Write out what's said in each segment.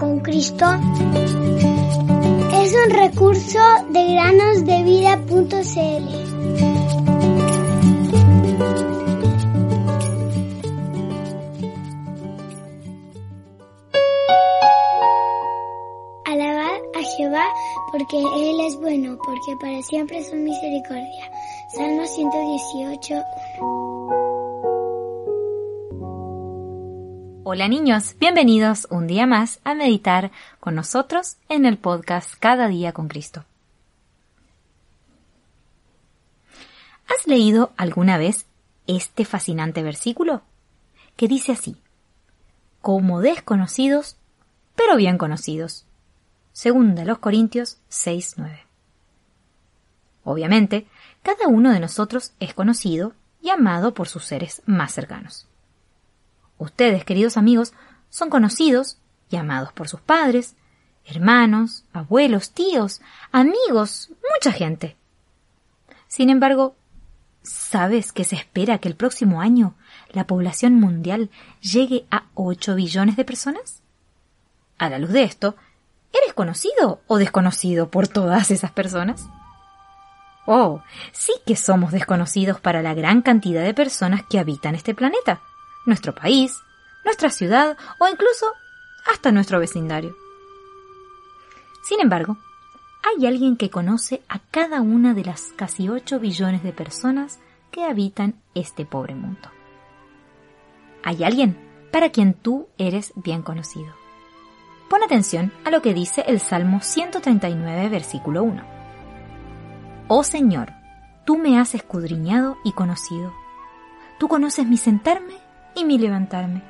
con Cristo es un recurso de granosdevida.cl. Alabad a Jehová porque Él es bueno, porque para siempre es su misericordia. Salmo 118. Hola niños, bienvenidos un día más a meditar con nosotros en el podcast Cada día con Cristo. ¿Has leído alguna vez este fascinante versículo? Que dice así, como desconocidos, pero bien conocidos. Segunda los Corintios 6.9. Obviamente, cada uno de nosotros es conocido y amado por sus seres más cercanos. Ustedes, queridos amigos, son conocidos y amados por sus padres, hermanos, abuelos, tíos, amigos, mucha gente. Sin embargo, ¿sabes que se espera que el próximo año la población mundial llegue a 8 billones de personas? A la luz de esto, ¿eres conocido o desconocido por todas esas personas? Oh, sí que somos desconocidos para la gran cantidad de personas que habitan este planeta nuestro país, nuestra ciudad o incluso hasta nuestro vecindario. Sin embargo, hay alguien que conoce a cada una de las casi 8 billones de personas que habitan este pobre mundo. Hay alguien para quien tú eres bien conocido. Pon atención a lo que dice el Salmo 139, versículo 1. Oh Señor, tú me has escudriñado y conocido. Tú conoces mi sentarme y mi levantarme.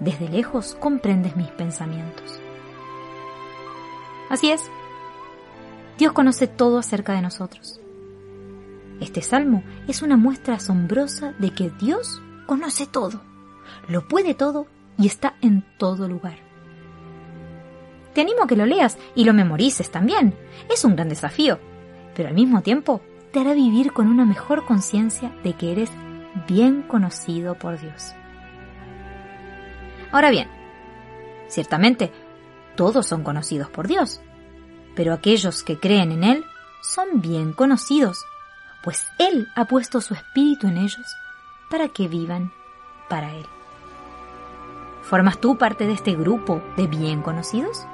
Desde lejos comprendes mis pensamientos. Así es, Dios conoce todo acerca de nosotros. Este salmo es una muestra asombrosa de que Dios conoce todo, lo puede todo y está en todo lugar. Te animo a que lo leas y lo memorices también. Es un gran desafío, pero al mismo tiempo te hará vivir con una mejor conciencia de que eres bien conocido por Dios. Ahora bien, ciertamente, todos son conocidos por Dios, pero aquellos que creen en Él son bien conocidos, pues Él ha puesto su espíritu en ellos para que vivan para Él. ¿Formas tú parte de este grupo de bien conocidos?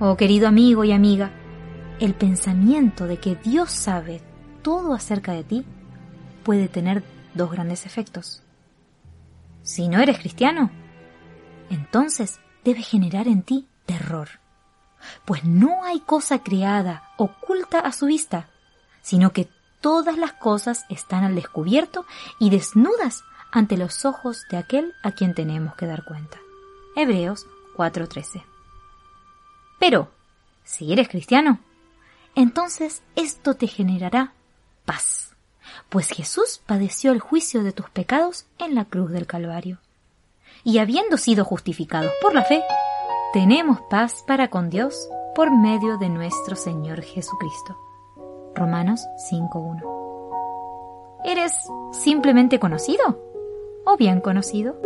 Oh querido amigo y amiga, el pensamiento de que Dios sabe todo acerca de ti puede tener dos grandes efectos. Si no eres cristiano, entonces debe generar en ti terror, pues no hay cosa creada oculta a su vista, sino que todas las cosas están al descubierto y desnudas ante los ojos de aquel a quien tenemos que dar cuenta. Hebreos 4:13. Pero, si eres cristiano, entonces esto te generará paz pues Jesús padeció el juicio de tus pecados en la cruz del Calvario. Y habiendo sido justificados por la fe, tenemos paz para con Dios por medio de nuestro Señor Jesucristo. Romanos 5.1. ¿Eres simplemente conocido o bien conocido?